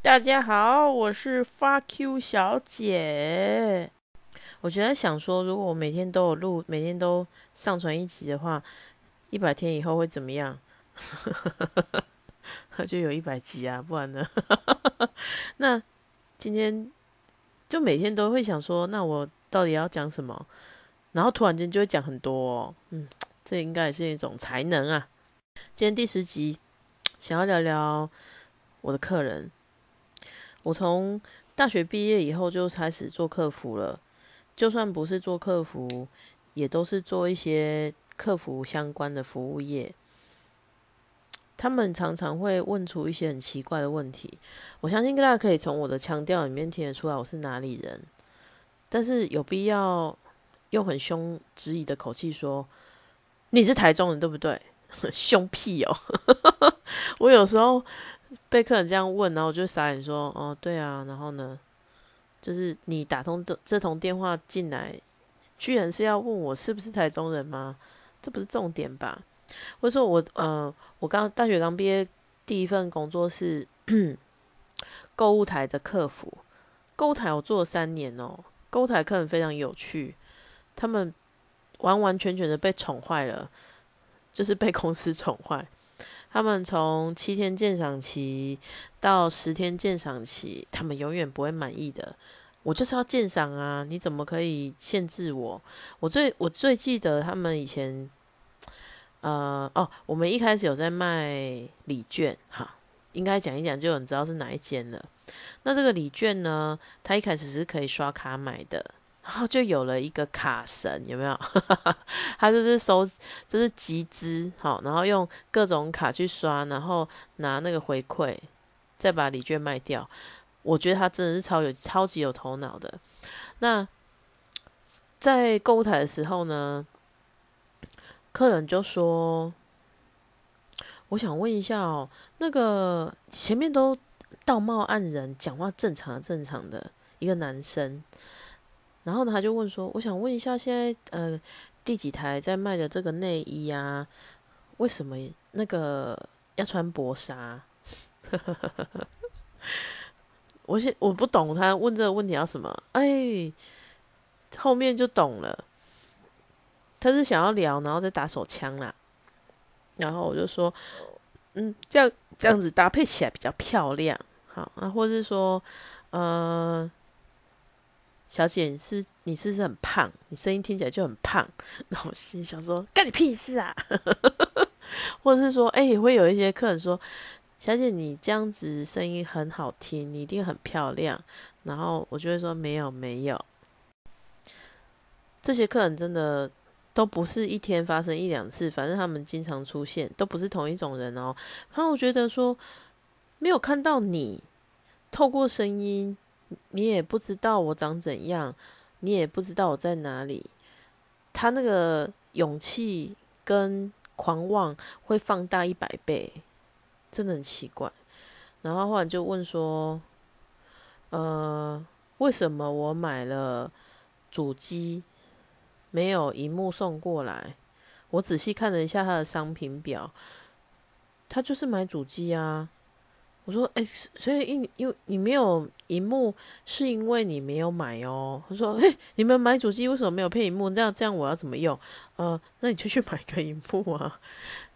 大家好，我是发 Q 小姐。我觉得想说，如果我每天都有录，每天都上传一集的话，一百天以后会怎么样？就有一百集啊，不然呢？那今天就每天都会想说，那我到底要讲什么？然后突然间就会讲很多，哦，嗯，这应该也是一种才能啊。今天第十集，想要聊聊我的客人。我从大学毕业以后就开始做客服了，就算不是做客服，也都是做一些客服相关的服务业。他们常常会问出一些很奇怪的问题，我相信大家可以从我的腔调里面听得出来我是哪里人，但是有必要用很凶质疑的口气说你是台中人对不对？凶屁哦！我有时候。被客人这样问，然后我就傻眼说：“哦，对啊。”然后呢，就是你打通这这通电话进来，居然是要问我是不是台中人吗？这不是重点吧？或者说我呃，我刚大学刚毕业，第一份工作是 购物台的客服。购物台我做了三年哦。购物台客人非常有趣，他们完完全全的被宠坏了，就是被公司宠坏。他们从七天鉴赏期到十天鉴赏期，他们永远不会满意的。我就是要鉴赏啊！你怎么可以限制我？我最我最记得他们以前，呃哦，我们一开始有在卖礼券，哈，应该讲一讲就有人知道是哪一间了。那这个礼券呢，它一开始是可以刷卡买的。然后就有了一个卡神，有没有？他就是收，就是集资，好，然后用各种卡去刷，然后拿那个回馈，再把礼券卖掉。我觉得他真的是超有、超级有头脑的。那在购物台的时候呢，客人就说：“我想问一下哦，那个前面都道貌岸然，讲话正常、正常的一个男生。”然后，他就问说：“我想问一下，现在呃第几台在卖的这个内衣啊？为什么那个要穿薄纱？” 我现我不懂他问这个问题要什么？哎，后面就懂了，他是想要聊，然后再打手枪啦。然后我就说：“嗯，这样这样子搭配起来比较漂亮，好啊，或是说，呃。”小姐，你是你是不是很胖？你声音听起来就很胖。然后我心想说，干你屁事啊！或者是说，哎，会有一些客人说，小姐，你这样子声音很好听，你一定很漂亮。然后我就会说，没有没有。这些客人真的都不是一天发生一两次，反正他们经常出现，都不是同一种人哦。然后我觉得说，没有看到你透过声音。你也不知道我长怎样，你也不知道我在哪里。他那个勇气跟狂妄会放大一百倍，真的很奇怪。然后后来就问说：“呃，为什么我买了主机没有荧幕送过来？”我仔细看了一下他的商品表，他就是买主机啊。我说：“哎，所以因因为你没有荧幕，是因为你没有买哦。”他说：“哎，你们买主机为什么没有配荧幕？那这样我要怎么用？呃，那你就去买个荧幕啊，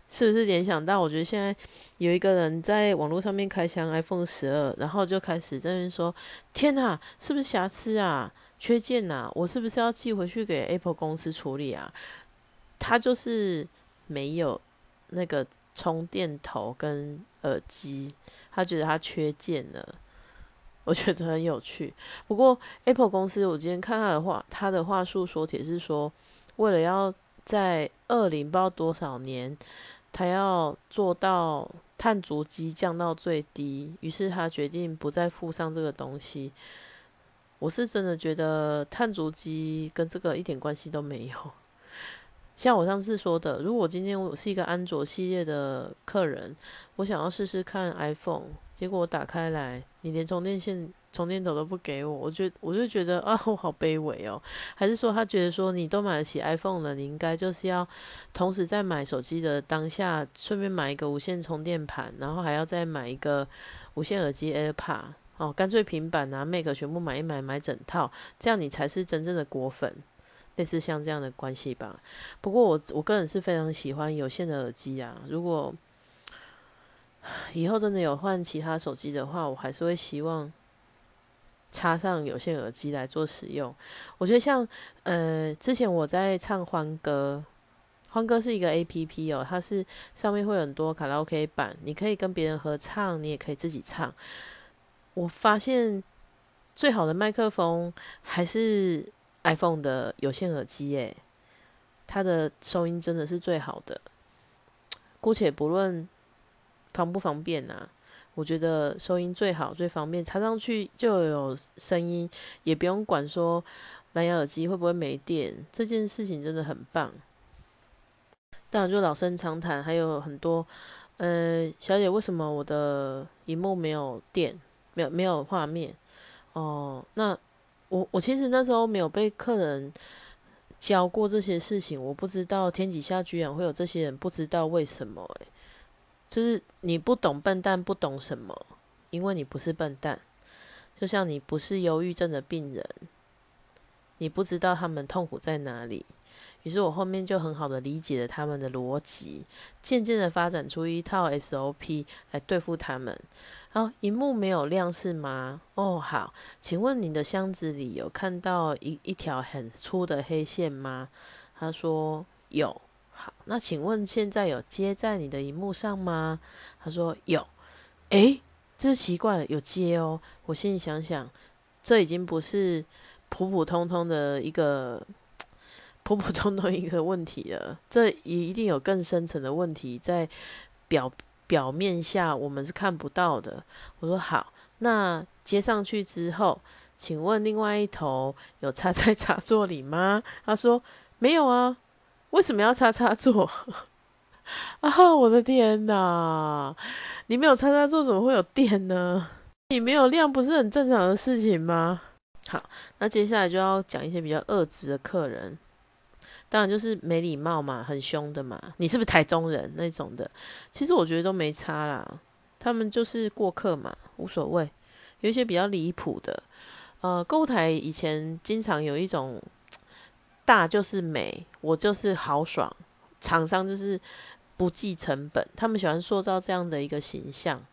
是不是？联想到我觉得现在有一个人在网络上面开箱 iPhone 十二，然后就开始在那边说：天哪，是不是瑕疵啊？缺件呐？我是不是要寄回去给 Apple 公司处理啊？他就是没有那个充电头跟耳机。”他觉得他缺件了，我觉得很有趣。不过 Apple 公司，我今天看他的话，他的话术说帖是说，为了要在二零不知道多少年，他要做到碳足迹降到最低，于是他决定不再附上这个东西。我是真的觉得碳足迹跟这个一点关系都没有。像我上次说的，如果今天我是一个安卓系列的客人，我想要试试看 iPhone，结果我打开来，你连充电线充电头都不给我，我觉我就觉得啊，我好卑微哦。还是说他觉得说你都买得起 iPhone 了，你应该就是要同时在买手机的当下，顺便买一个无线充电盘，然后还要再买一个无线耳机 AirPod 哦，干脆平板啊 Mac 全部买一买，买整套，这样你才是真正的果粉，类似像这样的关系吧。不过我我个人是非常喜欢有线的耳机啊，如果以后真的有换其他手机的话，我还是会希望。插上有线耳机来做使用，我觉得像呃，之前我在唱欢歌，欢歌是一个 A P P 哦，它是上面会很多卡拉 O K 版，你可以跟别人合唱，你也可以自己唱。我发现最好的麦克风还是 iPhone 的有线耳机，诶，它的收音真的是最好的。姑且不论方不方便啊。我觉得收音最好、最方便，插上去就有声音，也不用管说蓝牙耳机会不会没电，这件事情真的很棒。当然，就老生常谈，还有很多，呃，小姐，为什么我的荧幕没有电，没有没有画面？哦，那我我其实那时候没有被客人教过这些事情，我不知道天底下居然会有这些人，不知道为什么，诶。就是你不懂笨蛋不懂什么，因为你不是笨蛋，就像你不是忧郁症的病人，你不知道他们痛苦在哪里。于是我后面就很好的理解了他们的逻辑，渐渐的发展出一套 SOP 来对付他们。好，荧幕没有亮是吗？哦，好，请问你的箱子里有看到一一条很粗的黑线吗？他说有。好，那请问现在有接在你的荧幕上吗？他说有。诶，这奇怪了，有接哦。我心里想想，这已经不是普普通通的一个普普通通一个问题了，这一定有更深层的问题在表表面下我们是看不到的。我说好，那接上去之后，请问另外一头有插在插座里吗？他说没有啊。为什么要插插座 啊？我的天哪！你没有插插座，怎么会有电呢？你没有亮，不是很正常的事情吗？好，那接下来就要讲一些比较恶质的客人，当然就是没礼貌嘛，很凶的嘛。你是不是台中人那种的？其实我觉得都没差啦，他们就是过客嘛，无所谓。有一些比较离谱的，呃，购物台以前经常有一种。大就是美，我就是豪爽，厂商就是不计成本，他们喜欢塑造这样的一个形象。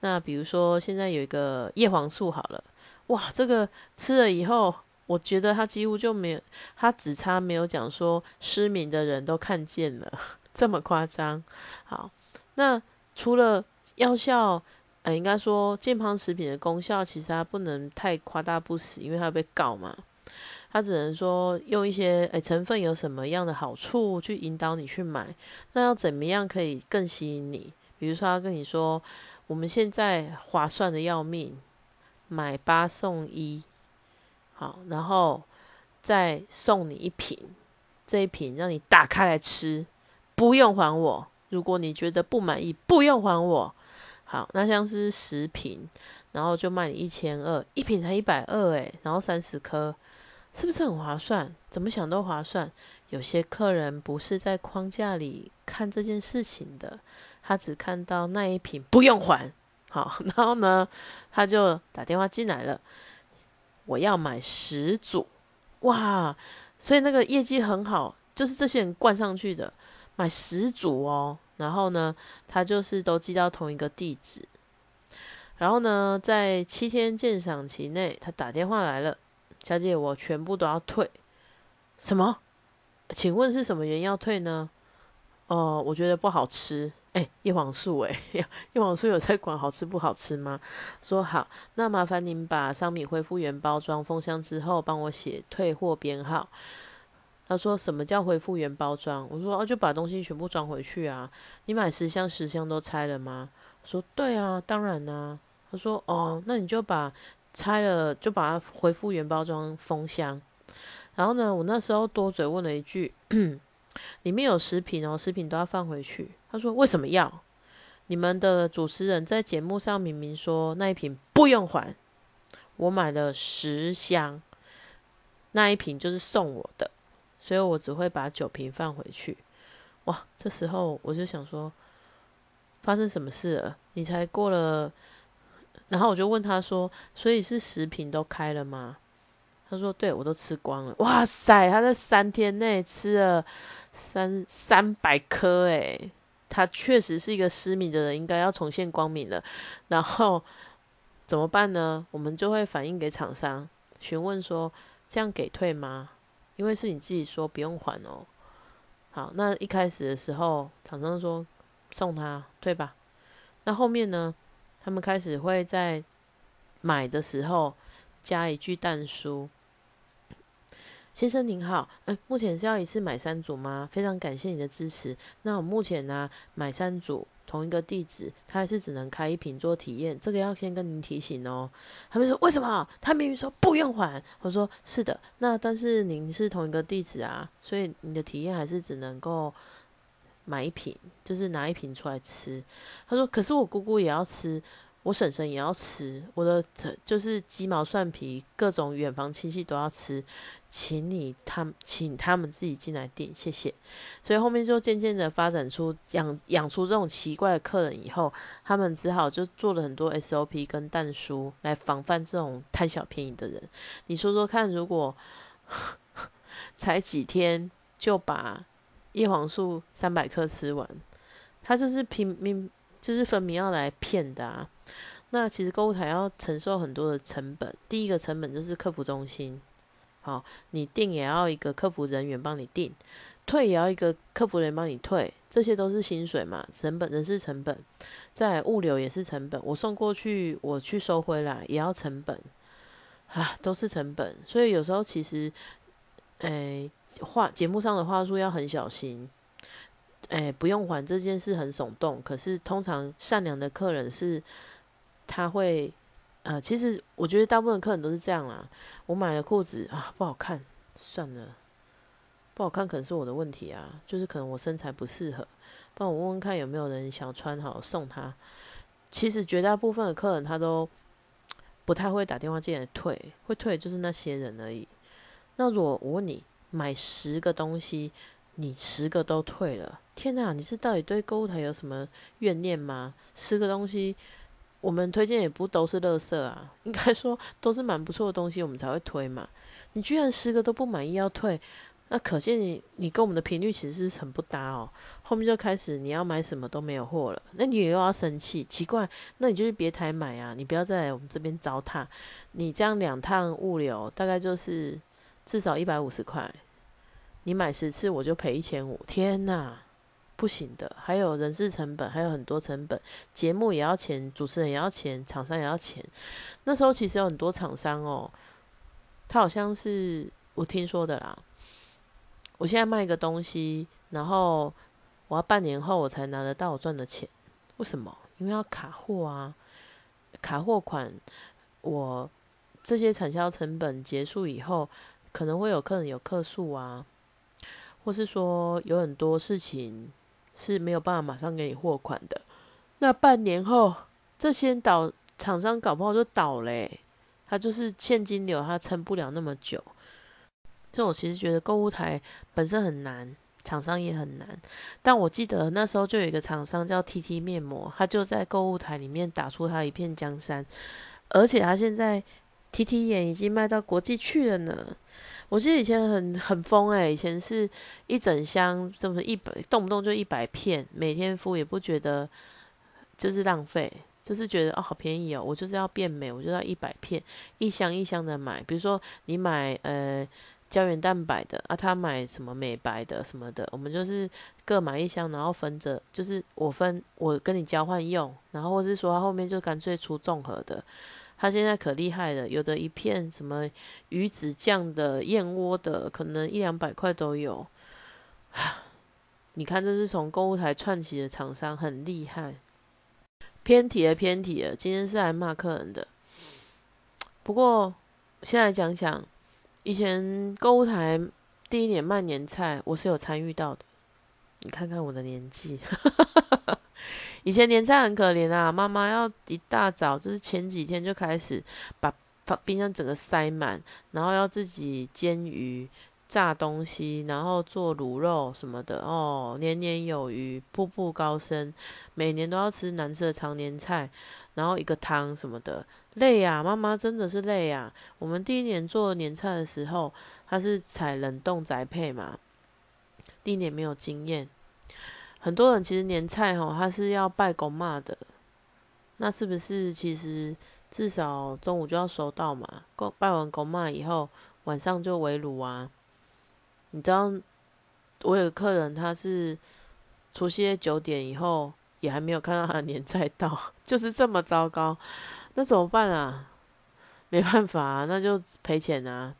那比如说现在有一个叶黄素好了，哇，这个吃了以后，我觉得他几乎就没有，他只差没有讲说失明的人都看见了，这么夸张。好，那除了药效，呃，应该说健康食品的功效，其实它不能太夸大不实，因为它被告嘛。他只能说用一些诶成分有什么样的好处去引导你去买，那要怎么样可以更吸引你？比如说他跟你说，我们现在划算的要命，买八送一，好，然后再送你一瓶，这一瓶让你打开来吃，不用还我。如果你觉得不满意，不用还我。好，那像是十瓶，然后就卖你一千二，一瓶才一百二诶，然后三十颗。是不是很划算？怎么想都划算。有些客人不是在框架里看这件事情的，他只看到那一瓶不用还，好，然后呢，他就打电话进来了，我要买十组，哇，所以那个业绩很好，就是这些人灌上去的，买十组哦，然后呢，他就是都寄到同一个地址，然后呢，在七天鉴赏期内，他打电话来了。小姐，我全部都要退。什么？请问是什么原因要退呢？哦，我觉得不好吃。哎，叶黄素，哎，叶黄素有在管好吃不好吃吗？说好，那麻烦您把商品恢复原包装封箱之后，帮我写退货编号。他说什么叫恢复原包装？我说哦，就把东西全部装回去啊。你买十箱十箱都拆了吗？说对啊，当然啦。他说哦，那你就把。拆了就把它恢复原包装封箱，然后呢，我那时候多嘴问了一句，里面有食品哦，食品都要放回去。他说为什么要？你们的主持人在节目上明明说那一瓶不用还。我买了十箱，那一瓶就是送我的，所以我只会把九瓶放回去。哇，这时候我就想说，发生什么事了？你才过了，然后我就问他说，所以是十瓶都开了吗？他说，对我都吃光了。哇塞，他在三天内吃了三三百颗，诶，他确实是一个失明的人，应该要重现光明了。然后怎么办呢？我们就会反映给厂商，询问说，这样给退吗？因为是你自己说不用还哦。好，那一开始的时候，厂商说送他退吧。那后面呢，他们开始会在买的时候加一句淡书。先生您好，哎，目前是要一次买三组吗？非常感谢你的支持。那我目前呢买三组同一个地址，他还是只能开一瓶做体验，这个要先跟您提醒哦。他们说为什么？他明明说不用还。我说是的，那但是您是同一个地址啊，所以你的体验还是只能够买一瓶，就是拿一瓶出来吃。他说可是我姑姑也要吃。我婶婶也要吃，我的就是鸡毛蒜皮，各种远房亲戚都要吃，请你他请他们自己进来订，谢谢。所以后面就渐渐的发展出养养出这种奇怪的客人以后，他们只好就做了很多 SOP 跟蛋书来防范这种贪小便宜的人。你说说看，如果 才几天就把叶黄素三百克吃完，他就是拼命。就是分明要来骗的啊！那其实购物台要承受很多的成本。第一个成本就是客服中心，好，你订也要一个客服人员帮你订，退也要一个客服人员帮你退，这些都是薪水嘛，成本人事成本，在物流也是成本，我送过去，我去收回来也要成本，啊，都是成本。所以有时候其实，诶，话节目上的话术要很小心。哎，不用还这件事很耸动，可是通常善良的客人是他会，呃，其实我觉得大部分客人都是这样啦。我买了裤子啊，不好看，算了，不好看可能是我的问题啊，就是可能我身材不适合，帮我问问看有没有人想穿好送他。其实绝大部分的客人他都不太会打电话进来退，会退就是那些人而已。那如果我问你买十个东西？你十个都退了，天哪！你是到底对购物台有什么怨念吗？十个东西，我们推荐也不都是垃圾啊，应该说都是蛮不错的东西，我们才会推嘛。你居然十个都不满意要退，那可见你你跟我们的频率其实是很不搭哦。后面就开始你要买什么都没有货了，那你又要生气，奇怪，那你就是别台买啊，你不要再来我们这边糟蹋。你这样两趟物流大概就是至少一百五十块。你买十次我就赔一千五，天哪，不行的！还有人事成本，还有很多成本，节目也要钱，主持人也要钱，厂商也要钱。那时候其实有很多厂商哦，他好像是我听说的啦。我现在卖一个东西，然后我要半年后我才拿得到我赚的钱，为什么？因为要卡货啊，卡货款，我这些产销成本结束以后，可能会有客人有客诉啊。或是说有很多事情是没有办法马上给你货款的，那半年后这些倒厂商搞不好就倒嘞，他就是现金流他撑不了那么久。这我其实觉得购物台本身很难，厂商也很难。但我记得那时候就有一个厂商叫 T T 面膜，他就在购物台里面打出他一片江山，而且他现在 T T 眼已经卖到国际去了呢。我记得以前很很疯诶，以前是一整箱，是不是一百动不动就一百片，每天敷也不觉得就是浪费，就是觉得哦好便宜哦，我就是要变美，我就要一百片，一箱一箱的买。比如说你买呃胶原蛋白的啊，他买什么美白的什么的，我们就是各买一箱，然后分着，就是我分我跟你交换用，然后或是说他后面就干脆出综合的。他现在可厉害了，有的一片什么鱼子酱的、燕窝的，可能一两百块都有。你看，这是从购物台串起的厂商，很厉害。偏题了，偏题了。今天是来骂客人的。不过，先来讲讲以前购物台第一年卖年菜，我是有参与到的。你看看我的年纪。以前年菜很可怜啊，妈妈要一大早，就是前几天就开始把冰箱整个塞满，然后要自己煎鱼、炸东西，然后做卤肉什么的哦，年年有余，步步高升，每年都要吃难吃的常年菜，然后一个汤什么的，累呀，妈妈真的是累呀。我们第一年做年菜的时候，他是采冷冻宅配嘛，第一年没有经验，很多人其实年菜哦，他是要拜公妈的，那是不是其实？至少中午就要收到嘛，拜完公妈以后，晚上就围炉啊。你知道，我有个客人，他是除夕夜九点以后也还没有看到他的年菜到，就是这么糟糕，那怎么办啊？没办法啊，那就赔钱啊。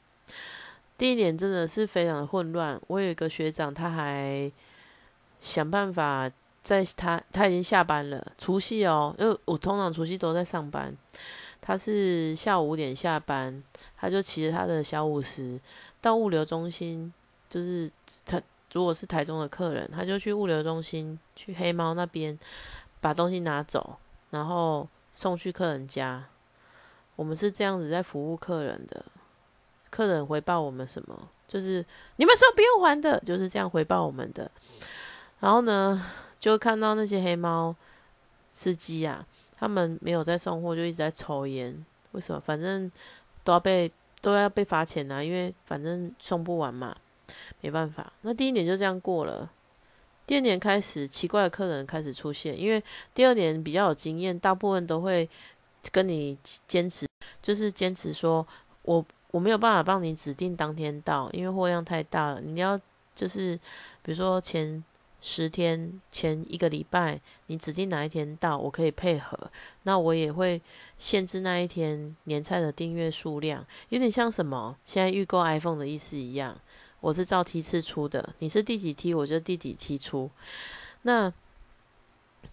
第一年真的是非常的混乱，我有一个学长，他还想办法。在他他已经下班了，除夕哦，因为我通常除夕都在上班。他是下午五点下班，他就骑着他的小五十到物流中心，就是他如果是台中的客人，他就去物流中心去黑猫那边把东西拿走，然后送去客人家。我们是这样子在服务客人的，客人回报我们什么，就是你们说不用还的，就是这样回报我们的。然后呢？就看到那些黑猫司机啊，他们没有在送货，就一直在抽烟。为什么？反正都要被都要被罚钱啊，因为反正送不完嘛，没办法。那第一年就这样过了。第二年开始，奇怪的客人开始出现，因为第二年比较有经验，大部分都会跟你坚持，就是坚持说，我我没有办法帮你指定当天到，因为货量太大了。你要就是比如说前。十天前一个礼拜，你指定哪一天到，我可以配合。那我也会限制那一天年菜的订阅数量，有点像什么？现在预购 iPhone 的意思一样。我是照梯次出的，你是第几梯，我就第几梯出。那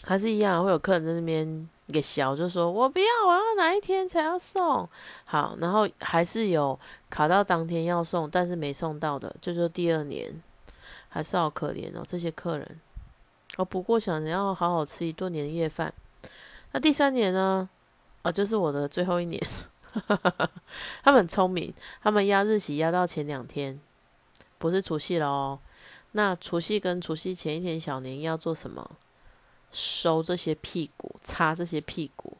还是一样，会有客人在那边给小，就说我不要，我要哪一天才要送。好，然后还是有卡到当天要送，但是没送到的，就说第二年。还是好可怜哦，这些客人。哦，不过想要好好吃一顿年夜饭。那第三年呢？哦，就是我的最后一年。他们很聪明，他们压日期压到前两天，不是除夕了哦。那除夕跟除夕前一天小年要做什么？收这些屁股，擦这些屁股。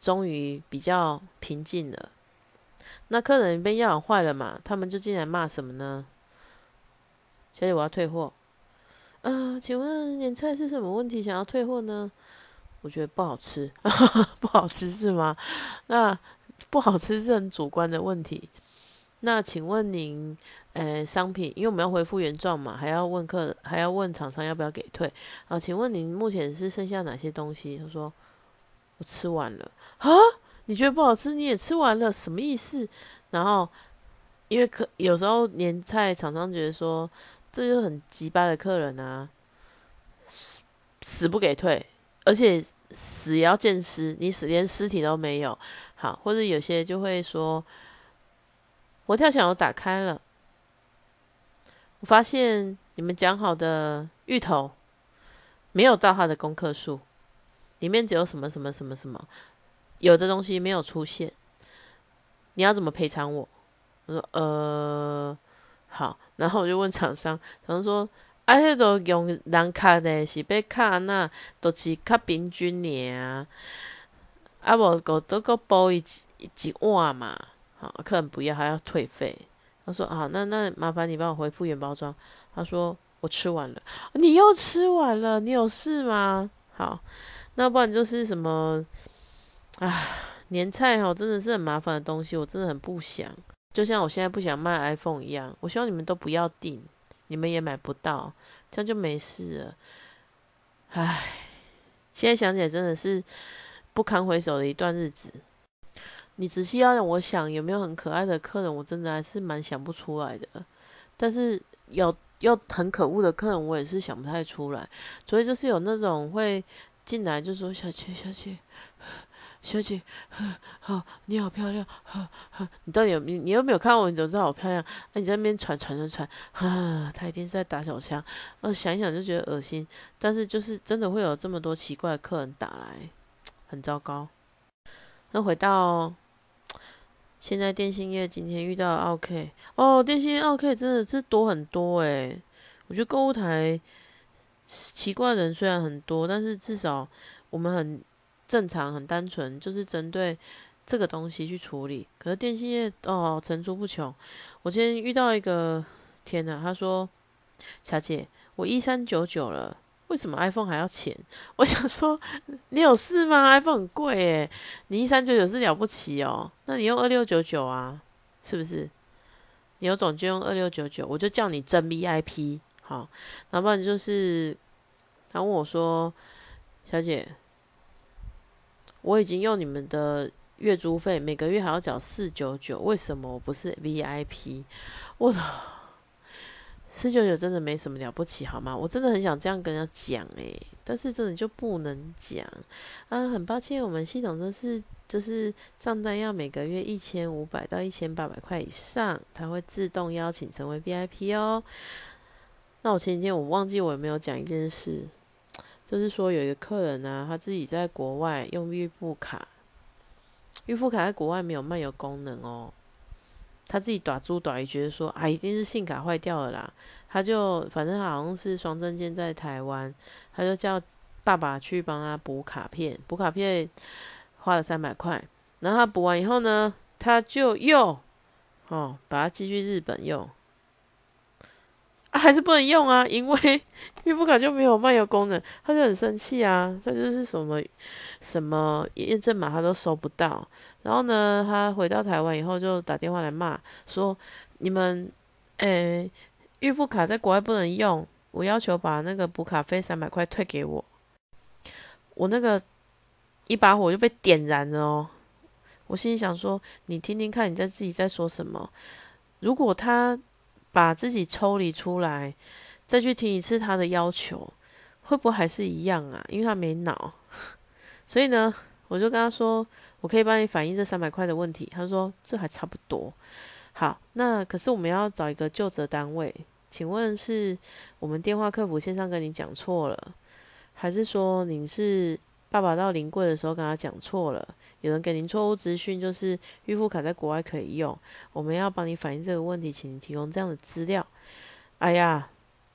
终于比较平静了。那客人被药养坏了嘛？他们就进来骂什么呢？小姐，我要退货。呃，请问年菜是什么问题？想要退货呢？我觉得不好吃，不好吃是吗？那不好吃是很主观的问题。那请问您，呃，商品，因为我们要回复原状嘛，还要问客，还要问厂商要不要给退啊？请问您目前是剩下哪些东西？他说我吃完了啊？你觉得不好吃，你也吃完了，什么意思？然后因为可有时候年菜厂商觉得说。这就很急巴的客人啊，死不给退，而且死也要见尸，你死连尸体都没有。好，或者有些就会说，我跳墙我打开了，我发现你们讲好的芋头没有照他的功课数，里面只有什么什么什么什么，有的东西没有出现，你要怎么赔偿我？我说呃。好，然后我就问厂商，厂商说：“啊，迄个用人卡的，是要卡那，都是较平均尔，啊无个都个包一一碗嘛。”好，客人不要，还要退费。他说：“好，那那麻烦你帮我回复原包装。”他说：“我吃完了。”你又吃完了？你有事吗？好，那不然就是什么？啊，年菜哈，真的是很麻烦的东西，我真的很不想。就像我现在不想卖 iPhone 一样，我希望你们都不要订，你们也买不到，这样就没事了。唉，现在想起来真的是不堪回首的一段日子。你仔细要让我想有没有很可爱的客人，我真的还是蛮想不出来的。但是有又很可恶的客人，我也是想不太出来。所以就是有那种会进来就说：“小姐，小姐。”小姐，好，你好漂亮，你到底有你你有没有看我？你怎么知道好漂亮？那你在那边传传传传，哈，他一定是在打手枪。我想一想就觉得恶心，但是就是真的会有这么多奇怪的客人打来，很糟糕。那回到现在电信业今天遇到 OK 哦，电信业 OK 真的是多很多诶。我觉得购物台奇怪的人虽然很多，但是至少我们很正常、很单纯，就是针对这个东西去处理。可是电信业哦层出不穷。我今天遇到一个，天呐，他说：“小姐，我一三九九了。”为什么 iPhone 还要钱？我想说，你有事吗？iPhone 很贵诶，你一三九九是了不起哦。那你用二六九九啊，是不是？你有种就用二六九九，我就叫你真 VIP 好。要不然就是，他问我说：“小姐，我已经用你们的月租费，每个月还要缴四九九，为什么我不是 VIP？” 我操！四九九真的没什么了不起，好吗？我真的很想这样跟人家讲诶，但是真的就不能讲啊！很抱歉，我们系统真是就是账单要每个月一千五百到一千八百块以上，它会自动邀请成为 VIP 哦。那我前几天我忘记我有没有讲一件事，就是说有一个客人啊，他自己在国外用预付卡，预付卡在国外没有漫游功能哦。他自己短租短一觉得说啊，一定是信卡坏掉了啦。他就反正好像是双证件在台湾，他就叫爸爸去帮他补卡片，补卡片花了三百块。然后他补完以后呢，他就又哦把它寄去日本用，还是不能用啊，因为预付卡就没有漫游功能，他就很生气啊。他就是什么什么验证码他都收不到。然后呢，他回到台湾以后就打电话来骂，说：“你们，诶，预付卡在国外不能用，我要求把那个补卡费三百块退给我。”我那个一把火就被点燃了哦。我心里想说：“你听听看，你在自己在说什么？如果他把自己抽离出来，再去听一次他的要求，会不会还是一样啊？因为他没脑。所以呢，我就跟他说。”我可以帮你反映这三百块的问题。他说这还差不多。好，那可是我们要找一个就责单位，请问是我们电话客服线上跟你讲错了，还是说您是爸爸到临柜的时候跟他讲错了？有人给您错误资讯，就是预付卡在国外可以用，我们要帮你反映这个问题，请您提供这样的资料。哎呀！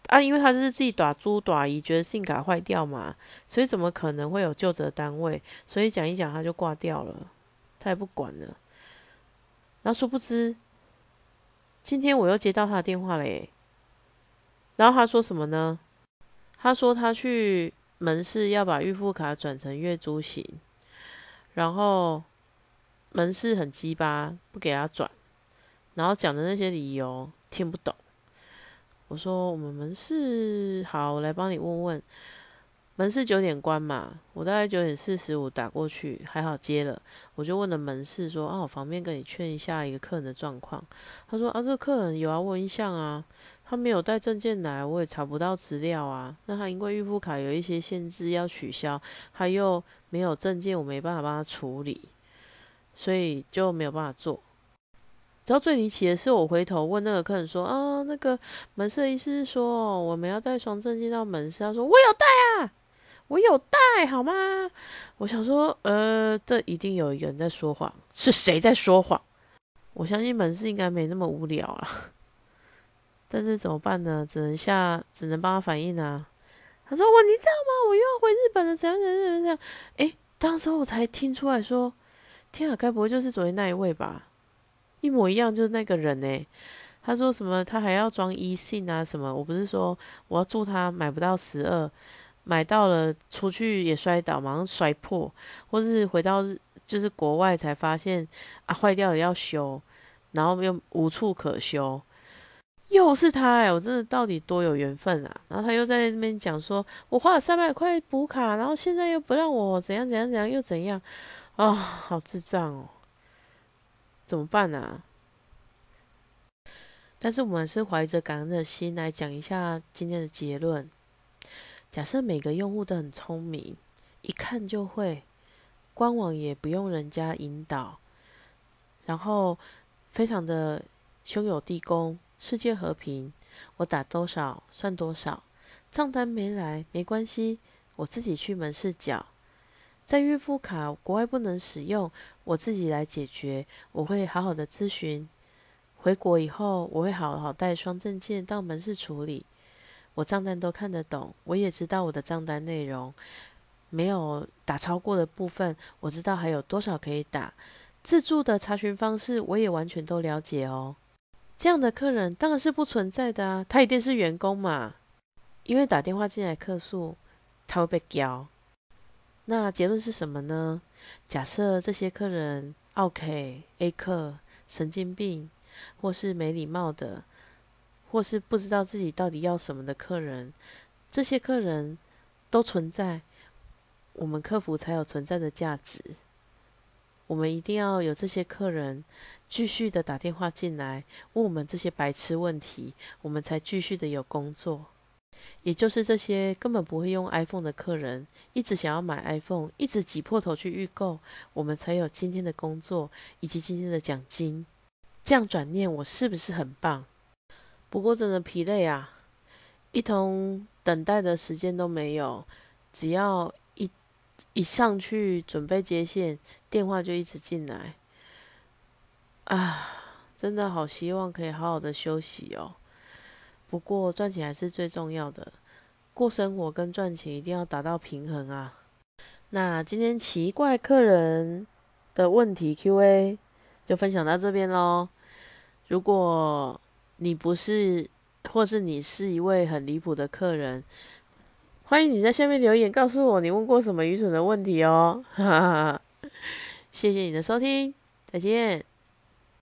啊，因为他是自己打猪打姨，觉得信卡坏掉嘛，所以怎么可能会有救责单位？所以讲一讲他就挂掉了，他也不管了。然后殊不知，今天我又接到他的电话嘞。然后他说什么呢？他说他去门市要把预付卡转成月租型，然后门市很鸡巴，不给他转，然后讲的那些理由听不懂。我说我们门市好，我来帮你问问。门市九点关嘛，我大概九点四十五打过去，还好接了。我就问了门市说：“啊，我方便跟你劝一下一个客人的状况。”他说：“啊，这个客人有要问一下啊，他没有带证件来，我也查不到资料啊。那他因为预付卡有一些限制要取消，他又没有证件，我没办法帮他处理，所以就没有办法做。”知道最离奇的是，我回头问那个客人说：“啊，那个门市医师说，我们要带双证件到门市。”他说：“我有带啊，我有带，好吗？”我想说：“呃，这一定有一个人在说谎，是谁在说谎？”我相信门市应该没那么无聊啊，但是怎么办呢？只能下，只能帮他反映啊。他说：“我，你知道吗？我又要回日本了，怎样怎样怎样怎样？”哎，当时我才听出来说：“天啊，该不会就是昨天那一位吧？”一模一样，就是那个人呢。他说什么？他还要装一信啊？什么？我不是说我要祝他买不到十二，买到了出去也摔倒，马上摔破，或是回到就是国外才发现啊坏掉了要修，然后又无处可修，又是他哎！我真的到底多有缘分啊！然后他又在那边讲说，我花了三百块补卡，然后现在又不让我怎样怎样怎样又怎样啊？好智障哦！怎么办呢？但是我们是怀着感恩的心来讲一下今天的结论。假设每个用户都很聪明，一看就会，官网也不用人家引导，然后非常的胸有地宫，世界和平，我打多少算多少，账单没来没关系，我自己去门市缴，在预付卡国外不能使用，我自己来解决。我会好好的咨询。回国以后，我会好好带双证件到门市处理。我账单都看得懂，我也知道我的账单内容没有打超过的部分，我知道还有多少可以打。自助的查询方式，我也完全都了解哦。这样的客人当然是不存在的啊，他一定是员工嘛。因为打电话进来客诉，他会被教。那结论是什么呢？假设这些客人 OK A 客神经病，或是没礼貌的，或是不知道自己到底要什么的客人，这些客人都存在，我们客服才有存在的价值。我们一定要有这些客人继续的打电话进来问我们这些白痴问题，我们才继续的有工作。也就是这些根本不会用 iPhone 的客人，一直想要买 iPhone，一直挤破头去预购，我们才有今天的工作以及今天的奖金。这样转念，我是不是很棒？不过真的疲累啊，一通等待的时间都没有，只要一一上去准备接线，电话就一直进来。啊，真的好希望可以好好的休息哦。不过赚钱还是最重要的，过生活跟赚钱一定要达到平衡啊。那今天奇怪客人的问题 Q&A 就分享到这边喽。如果你不是，或是你是一位很离谱的客人，欢迎你在下面留言告诉我你问过什么愚蠢的问题哦。谢谢你的收听，再见。